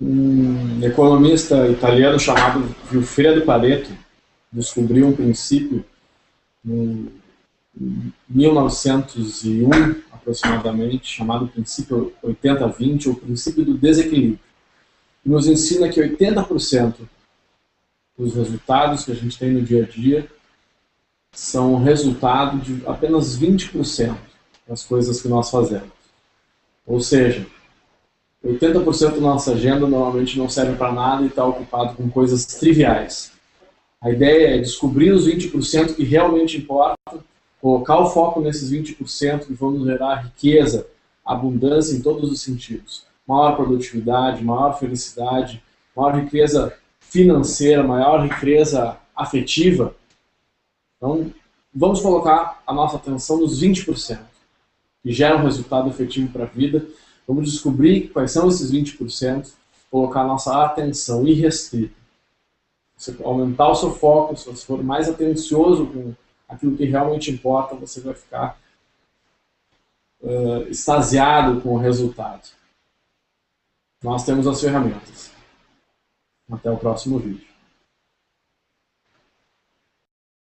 Um economista italiano chamado Vilfredo Pareto descobriu um princípio em 1901, aproximadamente, chamado princípio 80-20, ou princípio do desequilíbrio, que nos ensina que 80% dos resultados que a gente tem no dia a dia são resultado de apenas 20% das coisas que nós fazemos. Ou seja, 80% da nossa agenda normalmente não serve para nada e está ocupado com coisas triviais. A ideia é descobrir os 20% que realmente importam, colocar o foco nesses 20% que vão nos gerar riqueza, abundância em todos os sentidos. Maior produtividade, maior felicidade, maior riqueza financeira, maior riqueza afetiva. Então, vamos colocar a nossa atenção nos 20% que geram resultado efetivo para a vida Vamos descobrir quais são esses 20%, colocar nossa atenção irrestrita. Você aumentar o seu foco, se você for mais atencioso com aquilo que realmente importa, você vai ficar uh, extasiado com o resultado. Nós temos as ferramentas. Até o próximo vídeo.